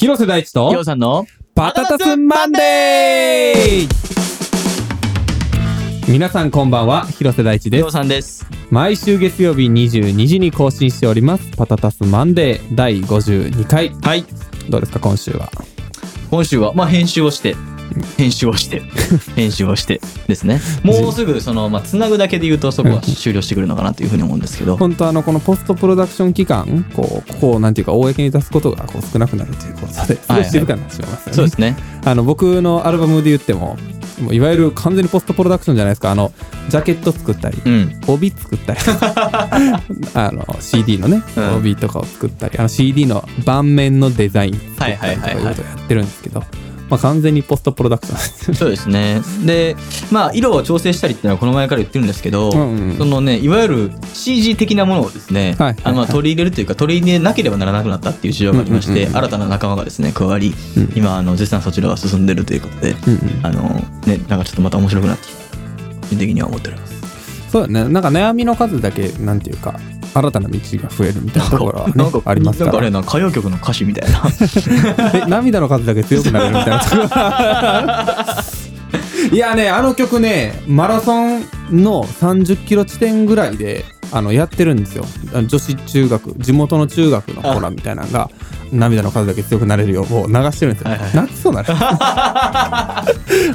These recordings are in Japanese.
広瀬大地とようさんのパタタスマンデー。皆さんこんばんは広瀬大地です。さんです。毎週月曜日22時に更新しておりますパタタスマンデー第52回。はい。どうですか今週は？今週は、まあ、編集をして、編集をして、編集をしてですね。もうすぐ、その、まあ、つなぐだけで言うと、そこは終了してくるのかなというふうに思うんですけど。本当あのこのポストプロダクション期間こうこうなんていうか公に出すことがこう少なくなるということですごい静かになってしまいますよね、そうですね。あの僕のアルバムで言ってももういわゆる完全にポストプロダクションじゃないですかあのジャケット作ったりうん。帯作ったり あの CD のね、うん帯とかを作ったりあの CD の盤面のデザイン作ったりとかはいはいはいはいいうことをやってるんですけど、まあ、完全にポストプロダクションそうですね。で、まあ、色を調整したりっていうのはこの前から言ってるんですけど、うんうんそのね、いわゆる CG 的なものをですね、はいはいはいあのまあ取り入れるというか、取り入れなければならなくなったっていう事情がありまして、うんうんうんうん新たな仲間がですね、加わり、うん今、あの、絶賛そちらが進んでるということで、うんうんあの、ね、なんかちょっとまた面白くなってきた。個人的には思っております。そうだねなんか悩みの数だけなんていうか新たな道が増えるみたいなところは、ね、なんかありますから。なんかあれやな、歌謡曲の歌詞みたいな。え涙の数だけ強くなれるみたいなところ。いやねあの曲ねマラソンの30キロ地点ぐらいであのやってるんですよ。女子中学地元の中学の子らみたいなのが涙の数だけ強くなれるよう流してるんですよ、はいはい。泣きそうなる。あ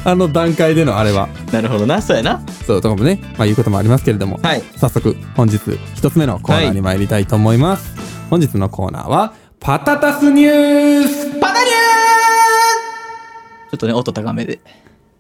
の段階でのあれは。なるほどな、そうやな。そうとかもねまあいうこともありますけれども、はい。早速本日一つ目のコーナーに参りたいと思います、本日のコーナーはパタタスニュース。パタニューちょっとね、音高めで。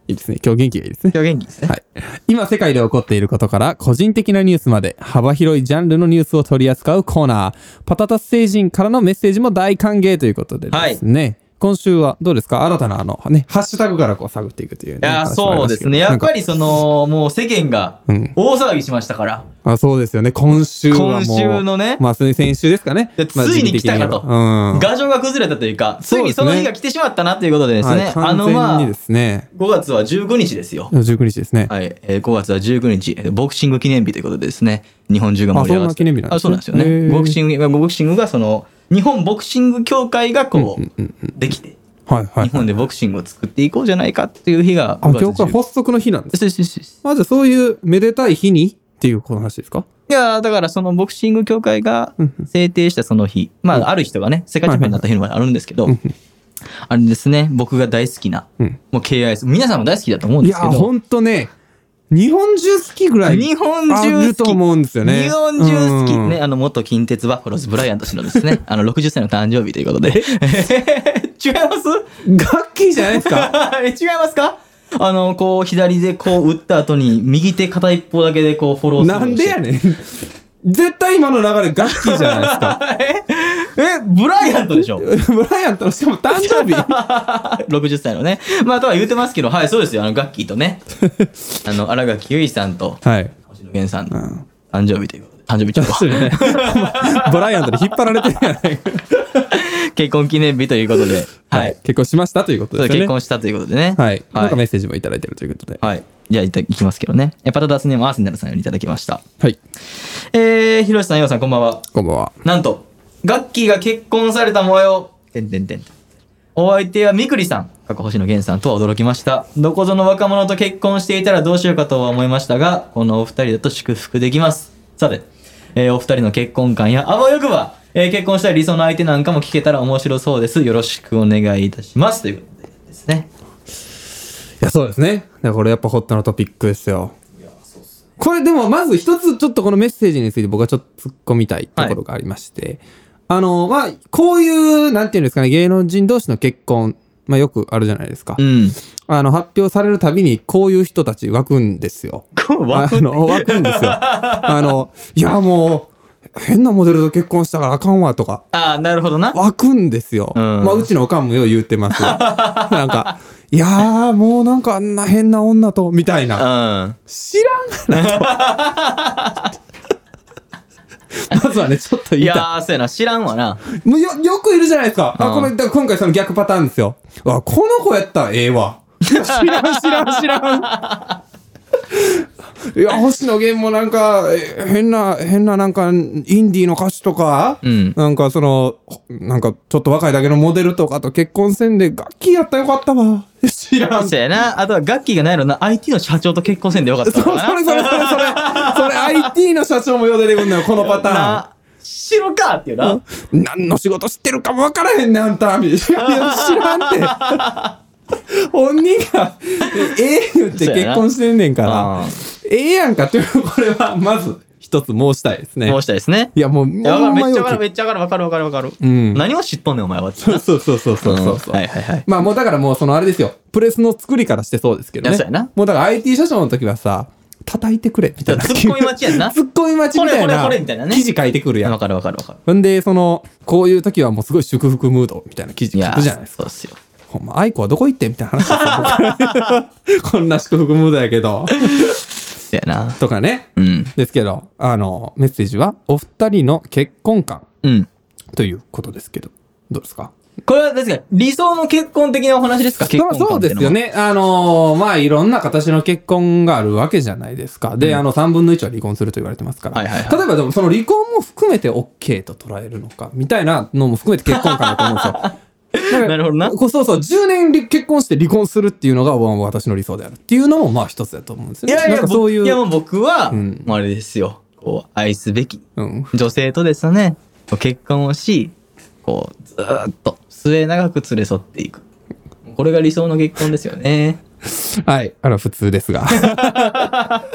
いいですね今日元気がいいですね今日元気ですね。はい。今世界で起こっていることから個人的なニュースまで幅広いジャンルのニュースを取り扱うコーナー。パタタス星人からのメッセージも大歓迎ということでですね。今週はどうですか？新たなあのね、ハッシュタグからこう探っていくという、ね。いやそうですね。やっぱ。りその、もう世間がうん大騒ぎしましたから。あそうですよね。今週はもう。今週のねまあ、先週ですかね。ついに来たかとうん。牙城が崩れたというか、ついにその日が来てしまったなということでですね。はい、あ完の、まあ、全にですね。5月は19日ですよ。19日ですね。はい、えー5月は19日、えーボクシング記念日ということでですね、日本中が盛り上がって。あそんな記念日なんですねあそうなんですよね。ボクシング、ボクシングがその、日本ボクシング協会がこう、できて、はいはい。日本でボクシングを作っていこうじゃないかっていう日があ、5月今日から19発足の日なんです。まずそういうめでたい日にっていうこの話ですか？いやーだからそのボクシング協会が制定したその日、まあある人がね、世界チャンピオンになった日もあるんですけどうん、あれですね、僕が大好きな、うん。もう KIS、皆さんも大好きだと思うんいや、ですけど、ほんとね、日本中好きぐらい。日本あ中好き。ると思うんですよね。日本中好き。うんね、あの、元近鉄バッファローズブライアント氏のですね、あの、60歳の誕生日ということで。違います？ガッキーじゃないですか？え違いますか？あの、こう、左でこう打った後に、右手片一方だけでこうフォローする。なんでやねん。絶対今の流れガッキーじゃないですか。え、え、ブライアントでしょ？ブライアントのしかも誕生日 ?60 歳のね。まあ、とは言うてますけど、はい、そうですよ。あの、ガッキーとね、あの、荒垣結衣さんと、はい。星野源さんのん誕生日ということで。誕生日ちょっと。ブライアントに引っ張られてるやないか。結婚記念日ということで、ははいい。。結婚しましたということですよね。結婚したということでね。はい。なんかメはい。ッセージもいただいてるということで。はい。じゃあ、いたいきますけどね。えパタダスネームアーセナルさんよりいただきました。はい。えー、ひろしさん、ようさん、こんばんは。こんばんは。なんと、ガッキーが結婚された模様。てんてんてん。お相手はみくりさん、過去星野源さんとは驚きました。どこぞの若者と結婚していたらどうしようかとは思いましたが、このお二人だと祝福できます。さて、えーお二人の結婚観やあわよくば、えー結婚したい理想の相手なんかも聞けたら面白そうです。よろしくお願いいたします。ということでですね。いや、そうですね。これやっぱホットなトピックですよ。これでもまず一つちょっとこのメッセージについて僕はちょっと突っ込みたいところがありまして、あの、まあ、こういう、なんていうんですかね、芸能人同士の結婚、まあよくあるじゃないですか。うん。あの、発表されるたびにこういう人たち湧くんですよ。こう、わあの、湧くんですよ。あの、いやもう、変なモデルと結婚したからあかんわとか。ああ、なるほどな。湧くんですよ。うんまあ、うちのおかんもよう言ってますよ。なんか、いやー、もうなんかあんな変な女と、みたいな。うん。知らんがなと。まずはね、ちょっと言いたい。いやー、そうやな。知らんわな。もうよ、よくいるじゃないですか。あ、うんこれ、だ今回その逆パターンですよ。あ、この子やったらええわ。知らん、知らん、知らん。いや、星野源もなんか、え変な、変ななんか、インディーの歌手とか、うんなんかその、なんかちょっと若いだけのモデルとかと結婚せんで、楽器やったらよかったわ。知らん。そうやな。あとは楽器がないのな。IT の社長と結婚せんでよかったそそのかな。れそれそれそれ、それ IT の社長もよう出てくんのよ、このパターン。な知るか？っていうな。何の仕事知ってるかも分からへんねん、あんた。知らんって。本人が、ええ言って結婚してんねんから、ええやんかっていう、これは、まず、一つ申したいですね。申したいですね。いや、もう、いや。めっちゃわかる。めっちゃわかる。わかる。わかる。わかる。うん何を知っとんねん、お前は。そうそうそうそうそうそう。はいはいはい。まあもうだからもうそのあれですよ。プレスの作りからしてそうですけどね。そうやなもうだから IT 社長の時はさ、叩いてくれ、みたいな。ツッコミ待ちやんなツッコミ待ちみたいこれこれな。これみたいなね記事書いてくるやんわ。かるわかるわかる。ほんで、その、こういう時はもうすごい祝福ムードみたいな記事書くじゃないですか。そうっすよ。ほんま、愛子はどこ行ってみたいな話 こんな祝福ムードやけど。やな。とかね。うん。ですけど、あの、メッセージは、お二人の結婚観うん。ということですけど、どうですか？これはですか理想の結婚的なお話ですか？結婚観そうですよ。ね。あのーまあ、いろんな形の結婚があるわけじゃないですか。で、あの、3分の1は離婚すると言われてますから。はいはいはい例えば、でも、その離婚も含めて OK と捉えるのか、みたいなのも含めて結婚観だと思うんですよ。なるほどなこうそうそう、10年り結婚して離婚するっていうのが、わ私の理想であるっていうのも、まあ、一つだと思うんですよね。いやいや、そういう。僕いやもう僕は、うあれですよ。こう、愛すべきうん。女性とですね、結婚をし、こう、ずーっと末永く連れ添っていく。これが理想の結婚ですよね。はい。あの、普通ですが。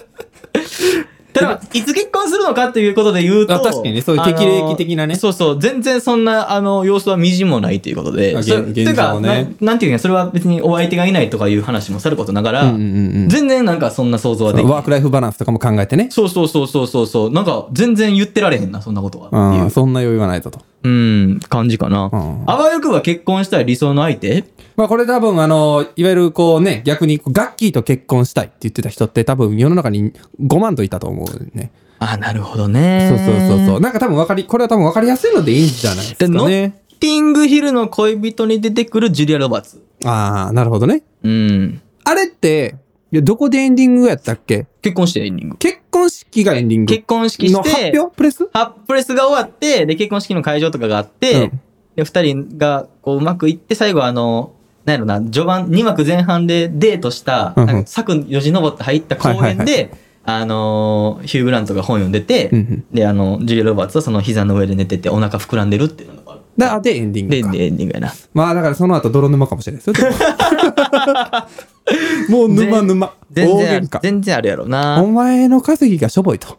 ただ、いつ結婚するのかということで言うと、あ確かにねそういう適齢期的なねそうそう、全然そんな、あの、様子はみじんもないということで、あそれ現ていうかななんていうか、それは別にお相手がいないとかいう話もさることながら、うんうんうん全然なんかそんな想像はできないワークライフバランスとかも考えてね。そうそうそうそうそう。なんか全然言ってられへんな、そんなことは。そんな余裕はないぞと。うん、感じかな。うんあわよくば結婚したい理想の相手？まあこれ多分あの、いわゆるこうね、逆にガッキーと結婚したいって言ってた人って多分世の中に5万といたと思うね。あ、なるほどね。そうそうそうそう。なんか多分わかり、これは多分わかりやすいのでいいんじゃないですで、ノッかね。ティングヒルの恋人に出てくるジュリア・ロバーツ。ああ、なるほどね。うん。あれって、いやどこでエンディングやったっけ？結婚してエンディング。結婚式がエンディング結婚式のして、発表？プレス？ハプレスが終わって、で、結婚式の会場とかがあって、うんで、二人がこううまくいって、最後あの、なんやろな、序盤、2幕前半でデートした、うんうんなんか柵よじ登って入った公園で、はいはいあのーヒュー・グラントが本読んでて、うんうんで、あの、ジュリア・ロバーツはその膝の上で寝ててお腹膨らんでるっていうのがある。だで、エンディンで、グか。でエンディングやな。まあだからその後泥沼かもしれないですよ。で ももう沼沼。全然ある大喧嘩。全然あるやろなお。前の稼ぎがしょぼいと。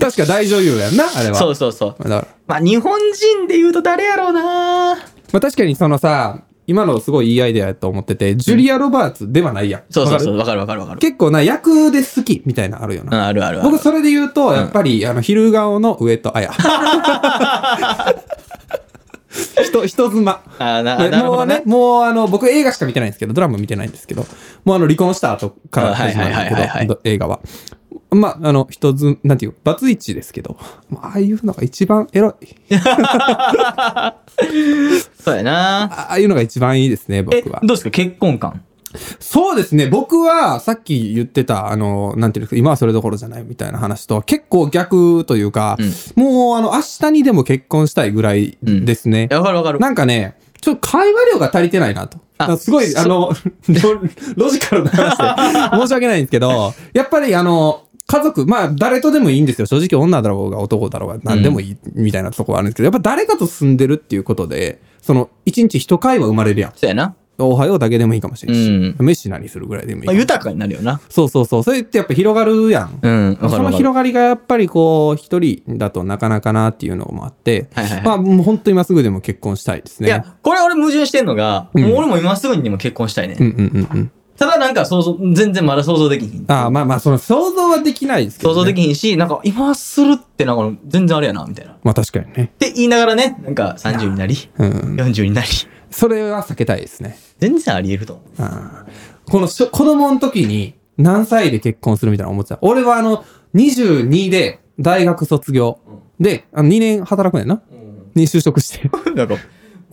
確か大女優やんな、あれは。そうそうそう。だから。まあ、日本人で言うと誰やろうなまあ確かにそのさ、今のすごいいいアイデアやと思ってて、ジュリア・ロバーツではないやん。そうそうそう。わかる？わかるわかる。結構な、役で好きみたいなのあるようん、な。あるあるある。僕それで言うと、やっぱり、あの、昼顔の上戸彩。人、人妻。あーな、なるほどねもうね、。もうあの、僕映画しか見てないんですけど、ドラマ見てないんですけど、もうあの、離婚した後から始まるんだけど、映画は。まあ、あの、人ず、なんていう、バツイチですけど、まあああいうのが一番エロい。そうやな。ああいうのが一番いいですね、え、僕はどう。ですか？結婚観。そうですね、僕はさっき言ってた、あの、なんていうんですか、今はそれどころじゃないみたいな話と、結構逆というか、もうあの、明日にでも結婚したいぐらいですね。いやわかるわかる。なんかね、ちょっと会話量が足りてないなと。すごい、そあの、ロ ロジカルな話で、申し訳ないんですけど、やっぱりあの、家族、まあ誰とでもいいんですよ。正直女だろうが男だろうが何でもいいみたいなとこはあるんですけど、やっぱ誰かと住んでるっていうことで、その、一日一会話生まれるやん。そうやな。おはようだけでもいいかもしれんし、うん飯何するぐらいでもいいかまあ、も豊かになるよな。そうそうそう。それってやっぱ広がるやん。うん。わかそのるわかる。広がりがやっぱりこう、一人だとなかなかなっていうのもあって、はいはいはいまあもう本当今すぐでも結婚したいですね。いや、これ俺矛盾してんのが、んもう俺も今すぐにでも結婚したいね。うんうんうんうん。ただなんか想像、全然まだ想像できひん。ああ、まあまあ、その想像はできないですけど、想ね。像できひんし、なんか今するってなんか全然あれやな、みたいな。っまあ確かにね。て言いながらね、なんか30になり、うん。40になり、それは避けたいですね。全然あり得ると思う。あーこのしょ子供の時に何歳で結婚するみたいな思ってた。俺はあの、22で大学卒業。で、あの2年働くねんな。に就職して。なんか、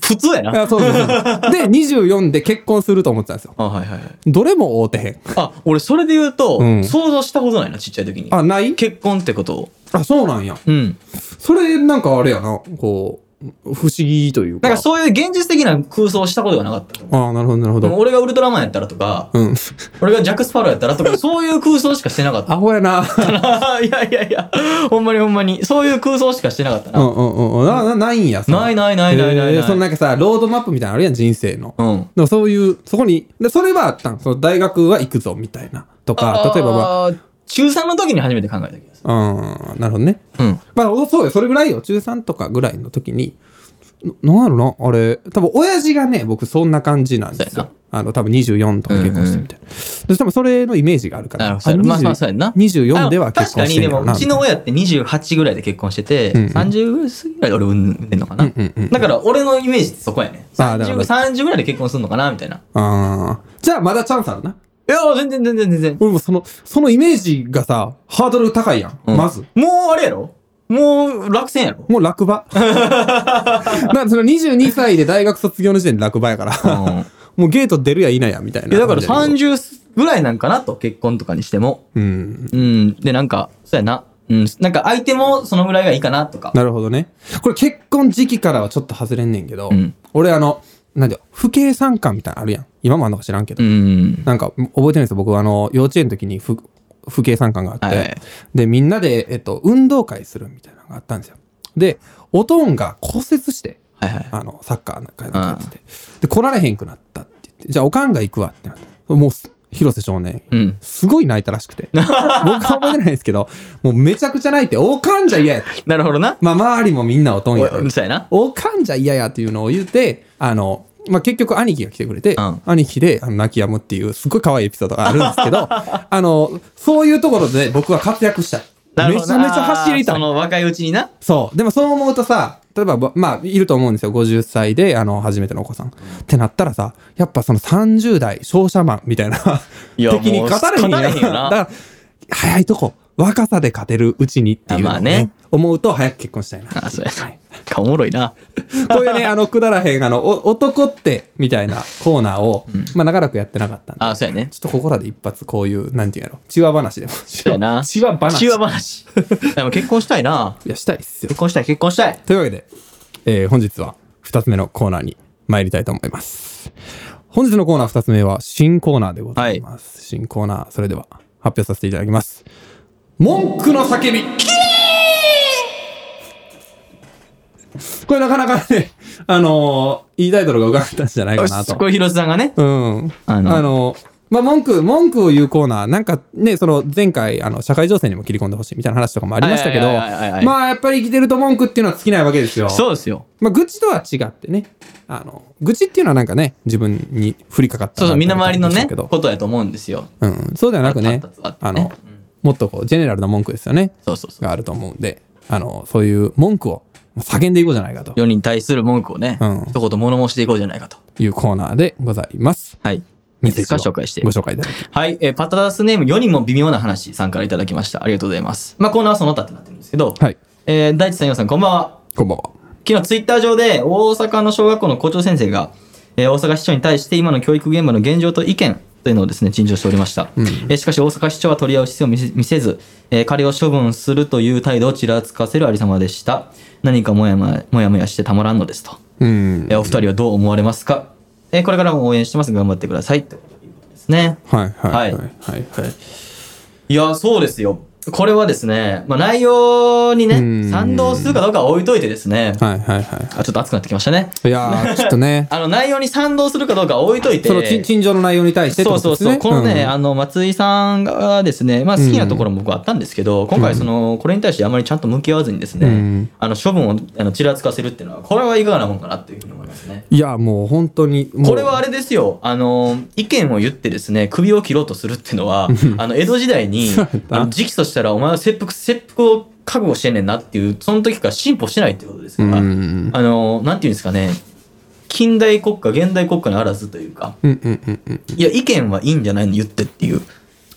普通やな。あそうそうそう。で、24で結婚すると思ってたんですよ。あ、はいはいはい。どれも会うてへん。あ、俺それで言うと、うん想像したことないな、ちっちゃい時に。あ、ない？結婚ってことを。あ、そうなんや。うん。それ、なんかあれやな、こう、不思議というか。なんかそういう現実的な空想をしたことがなかった。ああ、なるほど、なるほど。俺がウルトラマンやったらとか、うん。俺がジャック・スパローやったらとか、そういう空想しかしてなかった。アホやな。いやいやいや、ほんまにほんまに、そういう空想しかしてなかったな。うんうんうんうん。な、なないんや。ないないないないないないえーそのなんかさ、ロードマップみたいなのあるやん、人生の。うん。でもそういう、そこに、でそれはあったん。その大学は行くぞ、みたいな。とか、例えばまあー中3の時に初めて考えた気がする。あ、うん、なるほどね。うん。まあ、おそうよ、それぐらいよ。中3とかぐらいの時に、ななんやろな、あれ、多分親父がね、僕そんな感じなんですよ。あの、多分24とか結婚してみたいな。で、多分それのイメージがあるから。なるほど。まあまあ、そうやんな。24では結婚してあの確かに、でも、うちの親って28ぐらいで結婚してて、うんうん30過ぎぐらいで俺産んでんのかな？うんうんうんだから、俺のイメージってそこやね。30, あーだから30ぐらいで結婚するのかな？みたいな。あーじゃあまだチャンスあるな。いや、全然全然全然。俺もその、そのイメージがさ、ハードル高いやん。うんまず。もうあれやろ？もう落選やろ？もう落馬。だからその22歳で大学卒業の時点で落馬やから、うんもうゲート出るや否やみたいな。いや、だから30ぐらいなんかなと、結婚とかにしても。うん。うん。で、なんか、そうやな。うん。なんか相手もそのぐらいがいいかなとか。なるほどね。これ結婚時期からはちょっと外れんねんけど、うん俺あの、なんだよ、父兄参観みたいなのあるやん。今もあんのか知らんけど。うん。なんか、覚えてるんですよ。僕はあの、幼稚園の時に父父兄参観があって、はいはいで、みんなで、えっと、運動会するみたいなのがあったんですよ。で、おとんが骨折して、はいはい。あの、サッカーなんかやってて、で、来られへんくなったって言って、じゃあおかんが行くわってなって、もうす、広瀬少年、うん。すごい泣いたらしくて。僕は覚えてないんですけど、もうめちゃくちゃ泣いて、おかんじゃ嫌やと。なるほどな。まあ、周りもみんなおとんやと。おそうやな。おかんじゃ嫌やっていうのを言って、あの、まあ、結局兄貴が来てくれて、うん兄貴であの泣き止むっていうすっごい可愛いエピソードがあるんですけど、あの、そういうところで僕は活躍しためちゃめちゃ走りたい。その若いうちにな。そう。でもそう思うとさ、例えば、ばまあ、いると思うんですよ。50歳で、あの、初めてのお子さん。ってなったらさ、やっぱその30代、商社マンみたいな、いや敵に勝たれへんやん。だから、早いとこ、若さで勝てるうちにっていうねあまあね思うと早く結婚したいな。あ、そうやおもろいな。こういうね、あの、くだらへん、あの、お男って、みたいなコーナーを、まあ、長らくやってなかったんで、あ、そうやね。ちょっとここらで一発、こういう、なんていうんやろ、チワ話でも。そうやな。チワ話。チワ話。でも結婚したいな。いや、したいっすよ結。婚したい、結婚したい。というわけで、えー本日は二つ目のコーナーに参りたいと思います。本日のコーナー二つ目は新コーナーでございます。新コーナー、それでは発表させていただきます。文句の叫びこれなかなかね、あのーいいタイトルが浮かんだんじゃないかなと。これ広瀬さんがね。うん。ああのの、まあ、文句、文句を言うコーナー、なんかね、その前回、あの、社会情勢にも切り込んでほしいみたいな話とかもありましたけど、まあ、やっぱり生きてると文句っていうのは尽きないわけですよ。そうですよ。まあ、愚痴とは違ってね、あの、愚痴っていうのはなんかね、自分に降りかかったそうそう、みんな周りのね、ことやと思うんですよ。うん、そうではなくねあの、もっとこう、ジェネラルな文句ですよね、そうそうそう。があると思うんで、あの、そういう文句を叫んでいこうじゃないかと世に対する文句をね、うん一言物申していこうじゃないかと。いうコーナーでございます。はい。いいですか紹介してご。紹介いただき。はい、えーパタダスネーム4人も微妙な話さんからいただきました。ありがとうございます。まあ、コーナーはその他ってなってるんですけど、はい。えー大地さん、ようさん、こんばんは。こんばんは。昨日ツイッター上で大阪の小学校の校長先生が、えー大阪市長に対して今の教育現場の現状と意見というのをですね、陳情しておりました。えーしかし大阪市長は取り合う姿勢を見せ見せず、えー彼を処分するという態度をちらつかせるありさまでした。何かもやもやもやもやしてたまらんのですと。うん。えーお二人はどう思われますか、えーこれからも応援してます。頑張ってください。ということですね。はいはいはいははいいはい。いや、そうですよ。これはですね、まあ、内容にね、うん賛同するかどうかは置いといてですね、はいはいはあ、ちょっと熱くなってきましたね。い。いやー、ちょっとね、あの、内容に賛同するかどうかは置いといて、その陳陳情の内容に対してってそうそうそう。ことですね。このね、うんあの、松井さんがですね、まあ好きなところも僕はあったんですけど、今回その、これに対してあまりちゃんと向き合わずにですね、うんあの、処分をあのちらつかせるっていうのは、これはいかがなもんかなっていうふうに思いますね。いや、もう本当に。これはあれですよ、あの、意見を言ってですね、首を切ろうとするっていうのは、あの、江戸時代に あの直訴したらお前は切腹、切腹を覚悟してんねんなっていう、その時から進歩してないってことですから、うんあの、なんていうんですかね、近代国家、現代国家にあらずというか。いや、意見はいいんじゃないの言ってっていう。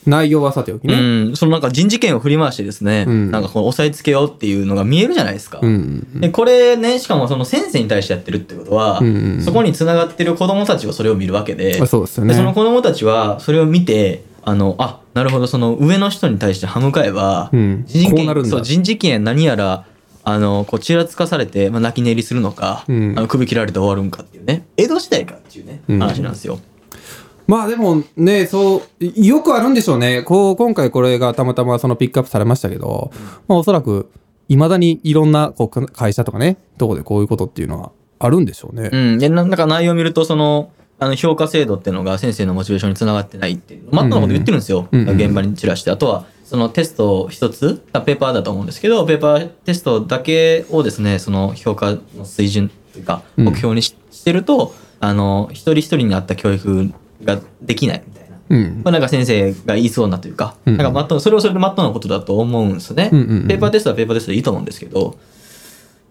内容はさておきね。うん、そのなんか人事権を振り回してですね、うんなんかこう押さえつけようっていうのが見えるじゃないですか。うん。で、これね、しかもその先生に対してやってるってことは、そこに繋がってる子供たちはそれを見るわけで、あそうですよでそのね。子供たちはそれを見て、あの、あ、なるほど、その上の人に対して歯向かえば、うん人事権、そう、人事権何やら、あの、こう、ちらつかされて、まあ、泣き寝入りするのか、うんあの首切られて終わるんかっていうね、江戸時代かっていうね、うん話なんですよ。まあでもね、そう、いよくあるんでしょうね。こう、今回これがたまたまそのピックアップされましたけど、まあおそらく、未だにいろんなこうか会社とかね、とこでこういうことっていうのはあるんでしょうね。うん。で、ななんか内容を見ると、その、あの、評価制度っていうのが先生のモチベーションにつながってないっていう、マットなこと言ってるんですよ。うんうん現場に散らして。あとは、そのテスト一つ、あペーパーだと思うんですけど、ペーパーテストだけをですね、その評価の水準というか、うん目標にし,、てると、あの、一人一人に合った教育ができないみたいな。うん。まあ、なんか先生が言いそうなというか、うんなんかマットそれはそれでマットなことだと思うんですね。うんうんうんペーパーテストはペーパーテストでいいと思うんですけど、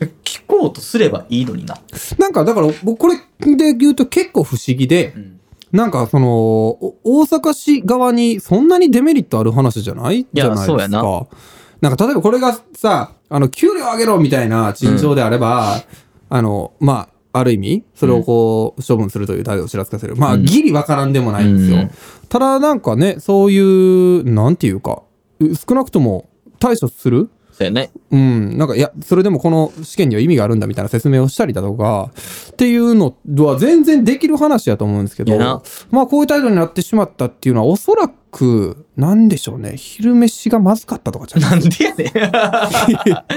聞こうとすればいいのにな。なんかだから、僕これで言うと結構不思議で、うんなんかその、お大阪市側にそんなにデメリットある話じゃない？じゃないですそうやなか。なんか例えばこれがさ、あの、給料上げろみたいな陳情であれば、あの、まあ、ある意味、それをこう、処分するという態度をちらつかせる。まあ、うんギリわからんでもないんですよ。うんただなんかね、そういう、なんていうか、う少なくとも対処するそうやね。うん、なんか、いや、それでもこの試験には意味があるんだみたいな説明をしたりだとか、っていうのは全然できる話やと思うんですけどまあこういう態度になってしまったっていうのはおそらく、なんでしょうね、昼飯がまずかったとかじゃなんでやねん。だか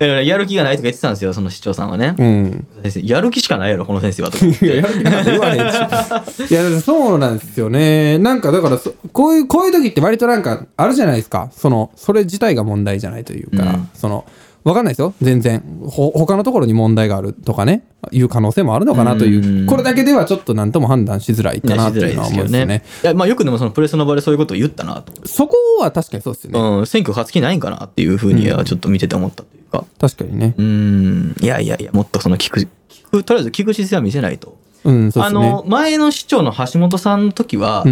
らやる気がないとか言ってたんですよ、その市長さんはね。うん。先生、やる気しかないやろ、この先生はとか。いや、やる気なんて言わへんし。いや、そうなんですよね。なんか、だからそ、こういう、こういう時って割となんか、あるじゃないですか。その、それ自体が問題じゃないというか、うんその、わかんないですよ。全然。ほ、他のところに問題があるとかね、いう可能性もあるのかなという、うんこれだけではちょっと何とも判断しづらいかなっていうのは思うんですよね。いや、まあよくでもそのプレスの場でそういうことを言ったなと。そこは確かにそうですよね。うん、選挙勝つ気ないんかなっていうふうにはちょっと見てて思ったというか。確かにね。うーん、いやいやいや、もっとその聞く、聞く、とりあえず聞く姿勢は見せないと。うん、そうですね。あの、前の市長の橋本さんの時は。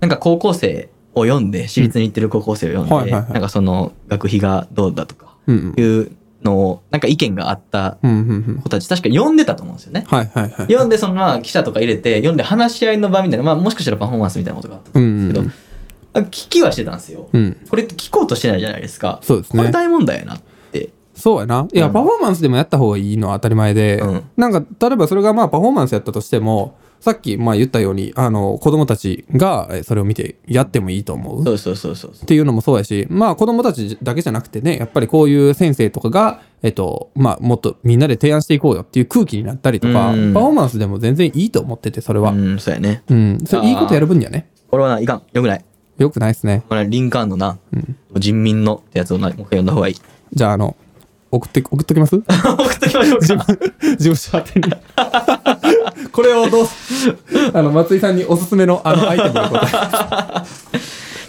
なんか高校生を読んで、私立に行ってる高校生を読んで、なんかその学費がどうだとか。いうのを、なんか意見があったうんうんうん。子たち、確か読んでたと思うんですよね。はいはいはい。読んで、そのまあ記者とか入れて、読んで話し合いの場みたいな、まあもしかしたらパフォーマンスみたいなことがあったうんんですけど、うん。あ聞きはしてたんですよ。うん。これって聞こうとしてないじゃないですか。そうですねこれ大問題やなって。そうやな。いや、うんパフォーマンスでもやった方がいいのは当たり前で、うんなんか、例えばそれがまあパフォーマンスやったとしても、さっきまあ言ったように、あの、子供たちがえそれを見てやってもいいと思う。そうそうそうそう。っていうのもそうやし、まあ子供たちだけじゃなくてね、やっぱりこういう先生とかが、えっと、まあもっとみんなで提案していこうよっていう空気になったりとか、うんパフォーマンスでも全然いいと思ってて、それは。うん、そうやね。うん。それいいことやる分にはね、これはな、いかん。よくない。よくないですね。これはリンカーンのな、人民のってやつをな、もう一回読んだ方がいい。じゃあ、あの、送って、送っときます？送っときましょうか。事務所宛てに。これをどうあの、松井さんにおすすめのあのアイテムで答え。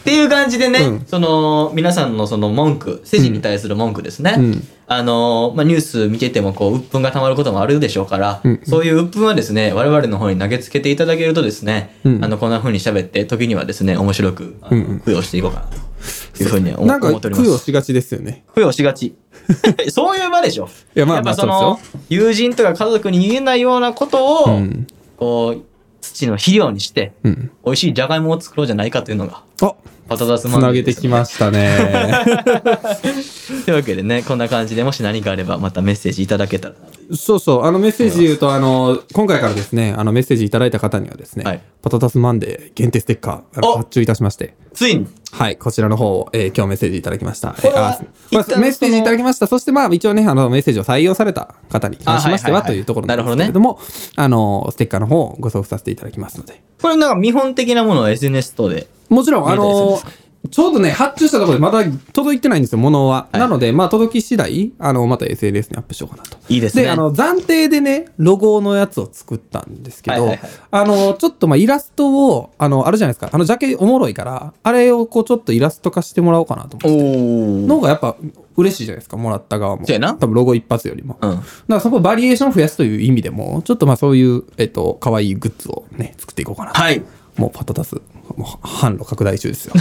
っていう感じでね、うんその、皆さんのその文句、世人に対する文句ですね。うんあの、まあ、ニュース見てても、こう、鬱憤が溜まることもあるでしょうから、うんそういう鬱憤はですね、我々の方に投げつけていただけるとですね、うんあの、こんな風に喋って、時にはですね、面白く、あのうんうん供養していこうかな、というふうに思なんか、思っております。供養しがちですよね。供養しがち。そういう場でしょ。いやまあやっぱそまの、友人とか家族に言えないようなことを、うん。こう、土の肥料にして、うん。美味しいじゃがいもを作ろうじゃないかというのが、あパタダスつなげてきましたね。というわけでね、こんな感じでもし何かあればまたメッセージいただけたらなと。そうそう、あのメッセージ言うと、あの、今回からですね、あのメッセージいただいた方にはですね、はい。パタタスマンデー限定ステッカー、あのお！発注いたしまして、ついに、はい、こちらの方を、えー今日メッセージいただきました。えーあまあメッセージいただきました。そしてまあ一応ね、あのメッセージを採用された方に関しましてはあはいはいはいというところなんですけれども、あの、ステッカーの方をご送付させていただきますので。これなんか見本的なものを SNS 等で？もちろん、あのちょうどね、発注したところでまだ届いてないんですよ、物は。はいなので、まあ、届き次第、あの、また SNS にアップしようかなと。いいですねで、あの、暫定でね、ロゴのやつを作ったんですけど、はいはいはいあの、ちょっとまあ、イラストを、あの、あるじゃないですか。あの、ジャケおもろいから、あれをこう、ちょっとイラスト化してもらおうかなと思って。おの方がやっぱ嬉しいじゃないですか、もらった側も。そうやな多分ロゴ一発よりも。うん。だからそこバリエーション増やすという意味でも、ちょっとまあそういう、えっと、可愛いグッズをね、作っていこうかなと。はい。もうパタタス。もう販路拡大中ですよ。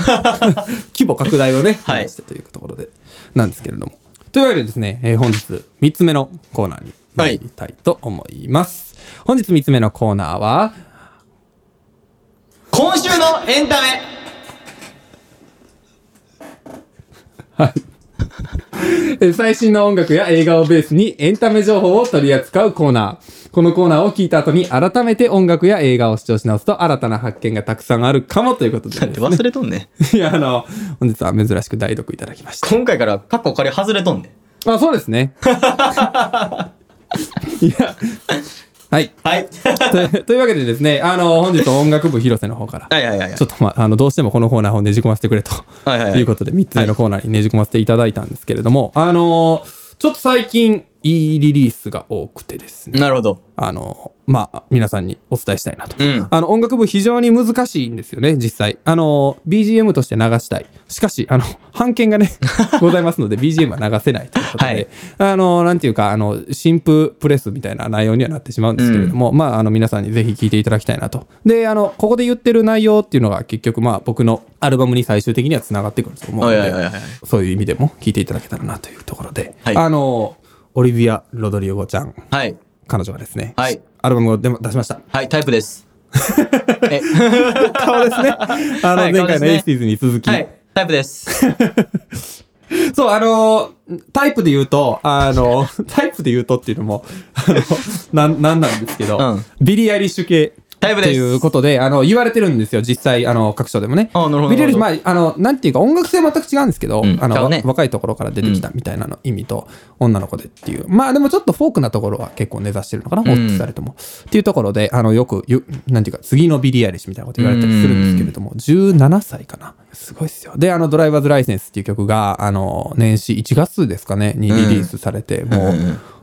規模拡大をね、はいしてというところで、なんですけれども。というわけでですね、えー本日3つ目のコーナーに参りたいと思います。本日3つ目のコーナーは、今週のエンタメえー 最新の音楽や映画をベースにエンタメ情報を取り扱うコーナー。このコーナーを聞いた後に改めて音楽や映画を視聴し直すと新たな発見がたくさんあるかもということで、なんで忘れとんねん。いや、あの、本日は珍しく代読いただきました。今回からカッコ仮外れとんねん。あ、そうですね。いや、はい。はい。とというわけでですね、あの、本日音楽部広瀬の方から、はいはいはいはいちょっとまあ、あの、どうしてもこのコーナーをねじ込ませてくれと、はいはいはいいうことで、3つ目のコーナーにねじ込ませていただいたんですけれども、あの、ちょっと最近、いいリリースが多くてですね、なるほど。あの、まあ、皆さんにお伝えしたいなと。うんあの、音楽部非常に難しいんですよね、実際。あの、BGM として流したい。しかし、あの、版権がね、ございますので、BGM は流せないということで、はいあの、なんていうか、あの、新譜プレスみたいな内容にはなってしまうんですけれども、まあ、あの、皆さんにぜひ聞いていただきたいなと。で、あの、ここで言ってる内容っていうのが結局、まあ、僕のアルバムに最終的には繋がってくると思うので、はいはいはいはいそういう意味でも聞いていただけたらなというところで、はいあの、オリビア・ロドリゴちゃん、はい。彼女がですね、はいアルバムを出しました。はい、タイプです。え、顔ですね。あの、はい前回の ATEEZ に続き。はい、タイプです。そう、あのータイプで言うと、あの、タイプで言うとっていうのも、あの、なん、なんなんですけど、うんビリー・アイリッシュ系。タイプですっていうことで、あの、言われてるんですよ、実際、あの、各所でもね。あなるほどビリー・アイリッシュ、まあ、あの、なんていうか、音楽性は全く違うんですけど、うんあの、顔ね若いところから出てきたみたいなの意味と、女の子でっていう。まあ、でもちょっとフォークなところは結構根ざしてるのかな、んホッツされても。っていうところで、あの、よく、ゆなんていうか、次のビリー・アイリッシュみたいなこと言われたりするんですけれども、17歳かな。すごいっすよ。で、あの、ドライバーズ・ライセンスっていう曲が、あの、年始1月ですかね、にリリースされて、もう、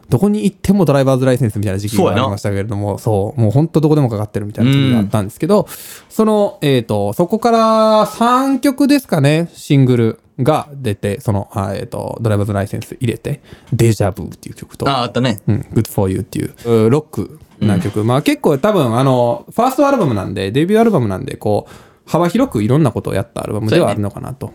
どこに行ってもドライバーズライセンスみたいな時期がありましたけれども、そう。もう本当どこでもかかってるみたいな時があったんですけど、その、えっ、と、そこから3曲ですかね、シングルが出て、その、あえっ、と、ドライバーズライセンス入れて、デジャブっていう曲と、あ、あったね。うん、Good for You っていう、うロックな曲。まあ結構多分あの、ファーストアルバムなんで、デビューアルバムなんで、こう、幅広くいろんなことをやったアルバムではあるのかなと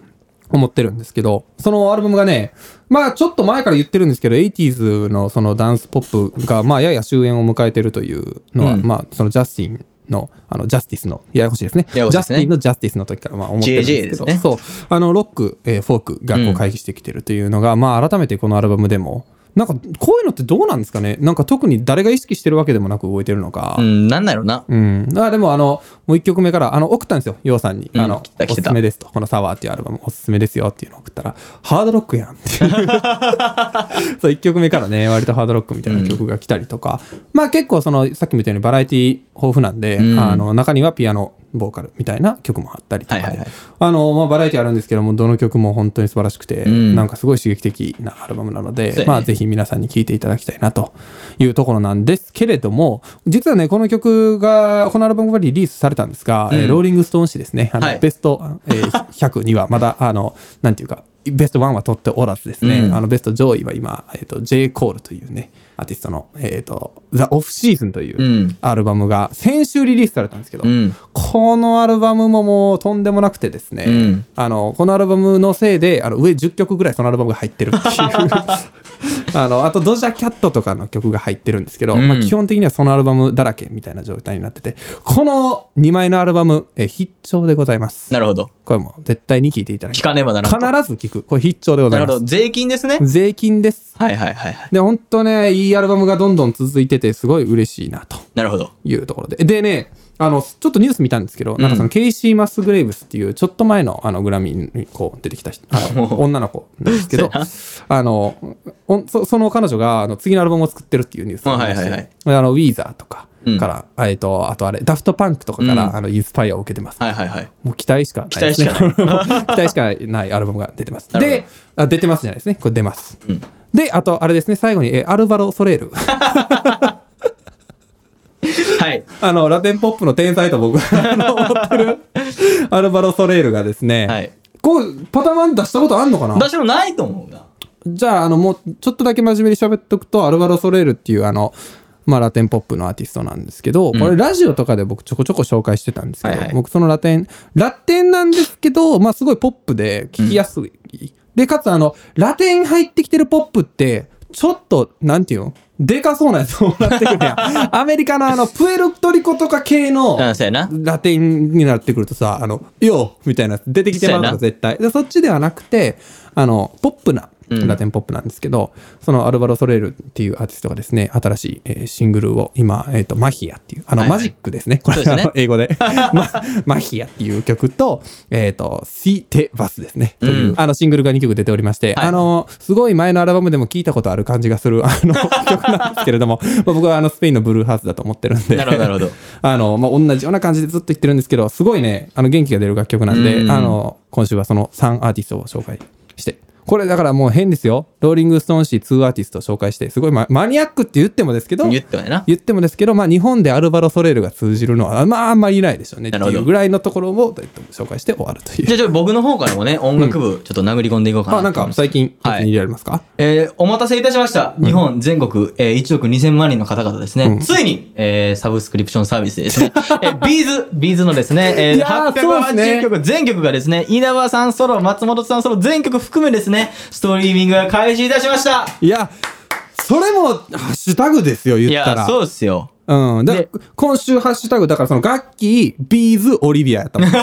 思ってるんですけど、そのアルバムがね、まあちょっと前から言ってるんですけど、80s のそのダンスポップが、まあやや終焉を迎えてるというのは、うん。まあそのジャスティンの、あの、ジャスティスの、ややこしいですね。すね。ジャスティンのジャスティスの時からまあ思ってるんですけど、ね。そう。あの、ロック、えーフォークがこう回帰してきてるというのが、まあ改めてこのアルバムでも、なんか、こういうのってどうなんですかね？なんか特に誰が意識してるわけでもなく動いてるのか。うん、なんだろうな。うん。あでも、あの、もう一曲目から、あの、送ったんですよ、ヨウさんに。うんあのおすすめですと。このサワーっていうアルバム、おすすめですよっていうのを送ったら、ハードロックやんっていう。そう、一曲目からね、割とハードロックみたいな曲が来たりとか。まあ結構、その、さっきも言ったようにバラエティ豊富なんで、うん。あの、中にはピアノ、ボーカルみたいな曲もあったりとか。あの、まあ、バラエティあるんですけども、どの曲も本当に素晴らしくて、ん。なんかすごい刺激的なアルバムなので、ね。まあ、ぜひ皆さんに聴いていただきたいなというところなんですけれども、実はね、この曲が、このアルバムがリリースされたんですが、えーローリングストーン誌ですね、あの、はい。ベスト、えー100にはまだ、あの、なんていうか、ベスト1は取っておらずですね、うん。あの、ベスト上位は今、えっ、と、J. コールというね、アーティストの、えっ、と、The Off Season といううんアルバムが先週リリースされたんですけど、うん。このアルバムももうとんでもなくてですね、うんあの、このアルバムのせいで、あの、上10曲ぐらいそのアルバムが入ってるっていう。あの、あとドジャキャットとかの曲が入ってるんですけど、うんまあ、基本的にはそのアルバムだらけみたいな状態になってて、この2枚のアルバム、え必聴でございます。なるほど。これもう絶対に聴いていただき聞たい。かねばならんと。必ず聴く。これ必聴でござますないるほど。。税金ですね。税金です。はいはいはいはい。で、本当ね、いいアルバムがどんどん続いてて、すごい嬉しいなと。なるほど。いうところで。でね、あの、ちょっとニュース見たんですけど、なんかその、ケイシー・マスグレイブスっていう、ちょっと前の、あの、グラミーにこう出てきた人、女の子なんですけど あの、おそその彼女が、あの、次のアルバムを作ってるっていうニュースがありましてあの、ウィーザーとかうんから、えっと、あとあれ、ダフトパンクとかから、うんあの、インスパイアを受けてます。はいはいはい。もう期待しかないですね。期待しか 期待しかないアルバムが出てます。で、あ出てますじゃないですね。これ出ます。うんで、あと、あれですね、最後に、えアルバロ・ソレール。はい。あの、ラテンポップの天才と僕 が思ってるアルバロ・ソレールがですね、はい。こう、パタマン出したことあんのかな？私もないと思うな。じゃあ、あの、もう、ちょっとだけ真面目に喋っとくと、アルバロ・ソレールっていう、あの、まあ、ラテンポップのアーティストなんですけど、うんこれラジオとかで僕ちょこちょこ紹介してたんですけど、はいはい僕そのラテン、ラテンなんですけど、まあ、すごいポップで聞きやすい。で、かつあの、ラテン入ってきてるポップって、ちょっと、なんていうの？でかそうなやつをもらってくるやん。アメリカのあの、プエルトリコとか系の、うん、そうやな。ラテンになってくるとさ、あの、よみたいなやつ出てきてまうのそうやな絶対。でそっちではなくて、あの、ポップな、うんラテンポップなんですけど、そのアルバロ・ソレールっていうアーティストがですね、新しい、えーシングルを今、えっ、と、マヒアっていう、あの、はいはいマジックですね。これ、ね英語で。ま、マヒアっていう曲と、えっ、と、シーテバスですね。という、うんあの、シングルが2曲出ておりまして、はいあの、すごい前のアルバムでも聞いたことある感じがする、あの、曲なんですけれども、まあ、僕はあの、スペインのブルーハーツだと思ってるんで。なるほど、なるほど。あの、まあ、同じような感じでずっと言ってるんですけど、すごいね、あの、元気が出る楽曲なんで、うんあの、今週はその3アーティストを紹介して。これだからもう変ですよ。ローリングストーン誌2アーティストを紹介して、すごいママニアックって言ってもですけど、言ってもやな。言ってもですけど、まあ、日本でアルバロ・ソレールが通じるのは、まあ、あんまりいないでしょうねってなるほどいうぐらいのところを、えっと紹介して終わるという。じゃあ、僕の方からもね、音楽部、ちょっと殴り込んでいこうかなあ、なんか最近、はい入りありますか、えーお待たせいたしました。日本全国、えー1億2000万人の方々ですね。うんついに、えーサブスクリプションサービスでですね、えB'z、B'z のですね、えーいやーそうですね880曲、全曲がですね、稲葉さんソロ、松本さんソロ、全曲含めですね、ストリーミングが開始いたしました。いや、それも、ハッシュタグですよ、い言ったら。や、そうですよ。うん。だで今週ハッシュタグ、だからその楽器、 B'z、オリビアやったもん。流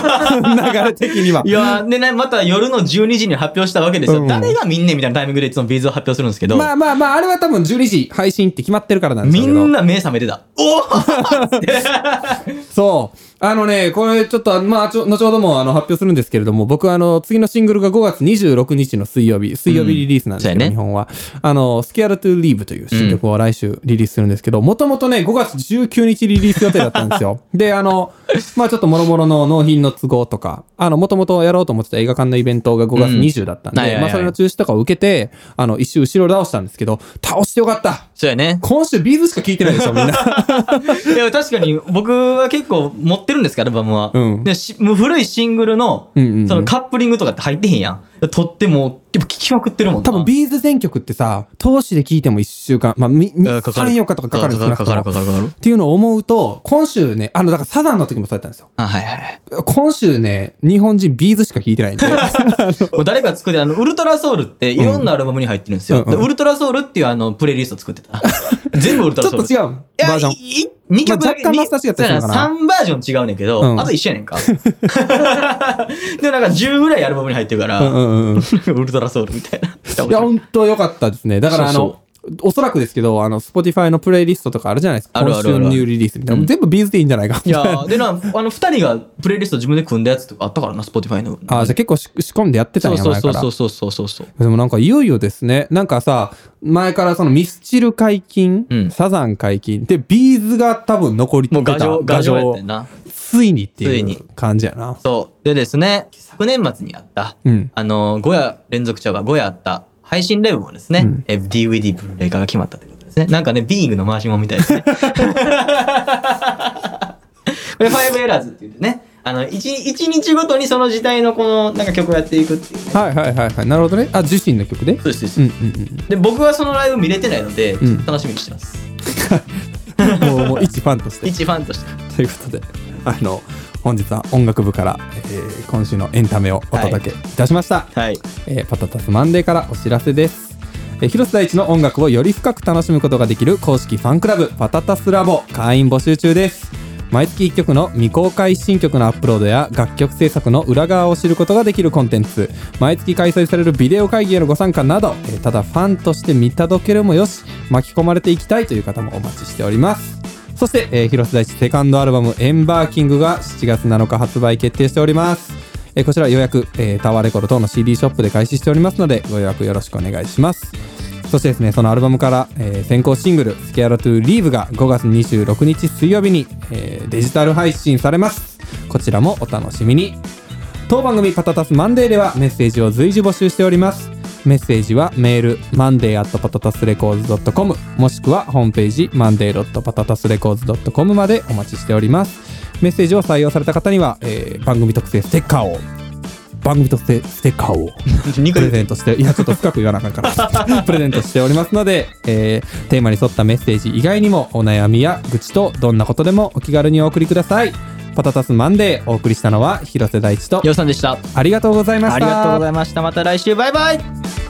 れ的には。いやーでね、また夜の12時に発表したわけですよ。うん誰が見んねんみたいなタイミングでいつも B'z を発表するんですけど、まあまあまあ、あれは多分12時配信って決まってるからなんでしょうけど。んな目覚めてた。おーそう。あのね、これちょっと、まあ、ちょ後ほどもあの発表するんですけれども、僕はあの、次のシングルが5月26日の水曜日、水曜日リリースなんですけど、そうやね日本は。あの、スケアルトゥリーブという新曲を来週リリースするんですけど、もともとね、5月19日リリース予定だったんですよ。で、あの、まあちょっと諸々の納品の都合とか、あの、もともとやろうと思ってた映画館のイベントが5月20だったんで、うんはいはいはいまあそれの中止とかを受けて、あの、一周後ろ倒したんですけど、倒してよかったそうやね。今週ビーズしか聞いてないでしょ、みんな。いや、確かに僕は結構持ってるんですから、アルバムは。うんでしもう古いシングルの、うんうんうんそのカップリングとかって入ってへんやん。とっても、やっぱ聞きまくってるもんな。多分 B'z 全曲ってさ、通しで聞いても1週間、まあ、みみうんかかる3、4日とかかかるんですよ。かかるかかるかかるかかる。っていうのを思うと、今週ね、あの、だからサザンの時もそうやったんですよ。あ、はいはいはい。今週ね、日本人 B'z しか聞いてないんで。もう誰か作って、あの、ウルトラソウルっていろんなアルバムに入ってるんですよ。うんうんでウルトラソウルっていうあの、プレイリスト作ってた。全部ウルトラソウル。ちょっと違ういやバージョン。2曲だけ、まあ若干マったりするのかな3バージョン違うねんけど、うんあと一緒やねんか。で、なんか10ぐらいアルバムに入ってるから、うんうんうん。い ウルトラソウルみたいな。や、ほんと良かったですね。だからあの、おそらくですけど、あの、Spotify のプレイリストとかあるじゃないですか。あるあるある今週ニューリリースみたいな。うん全部 B'z でいいんじゃないか。いやーでな、あの、二人がプレイリスト自分で組んだやつとかあったからな、 Spotify の。あ、じゃあ結構し仕込んでやってたんや、そうそう前からそうそう。そうそうそうそう。でもなんかいよいよですね。なんかさ、前からそのミスチル解禁、うんサザン解禁、で、 B'z が多分残りもう画像、画像やってんな。ついにっていついうに感じやな。そう。でですね、昨年末にあった、うん。あの、5夜連続茶が5夜あった配信ライブもですね、うんえ DVD ブルーレイ化が決まったということですね。なんかね、ビーイングの回しもんみたいですね。これ、ファイブエラーズって言ってね、あの、一一日ごとにその時代のこの、なんか曲をやっていくっていう。はいはいはいはい。なるほどね。あ、自身の曲でそうです、うんそうんで、僕はそのライブ見れてないので、ん楽しみにしてます。うん。もう、もう一ファンとして。一ファンとして。ということで、あの、本日は音楽部から、えー今週のエンタメをお届けいたしました。はい。えーパタタスマンデーからお知らせです。えー広瀬大地の音楽をより深く楽しむことができる公式ファンクラブパタタスラボ会員募集中です。毎月1曲の未公開新曲のアップロードや楽曲制作の裏側を知ることができるコンテンツ毎月開催されるビデオ会議へのご参加など、えーただファンとして見届けるもよし巻き込まれていきたいという方もお待ちしておりますそして、えー広瀬大地セカンドアルバム「エンバーキング」が7月7日発売決定しております。えーこちら予約、えータワーレコード等の CD ショップで開始しておりますのでご予約よろしくお願いします。そしてですねそのアルバムから、えー先行シングル「スケアラトゥーリーブが5月26日水曜日に、えーデジタル配信されます。こちらもお楽しみに。当番組パタタスマンデーではメッセージを随時募集しております。メッセージはメール monday.patatasrecords.com もしくはホームページ monday.patatasrecords.com までお待ちしておりますメッセージを採用された方には、えー番組特製ステッカーを番組特製ステッカーをプレゼントして、いや、ちょっと深く言わなあかんから、プレゼントしておりますので、えーテーマに沿ったメッセージ以外にも、お悩みや愚痴とどんなことでもお気軽にお送りください。パタタスマンデーお送りしたのは広瀬大地と、ようさんでした。ありがとうございました。ありがとうございました。また来週、バイバイ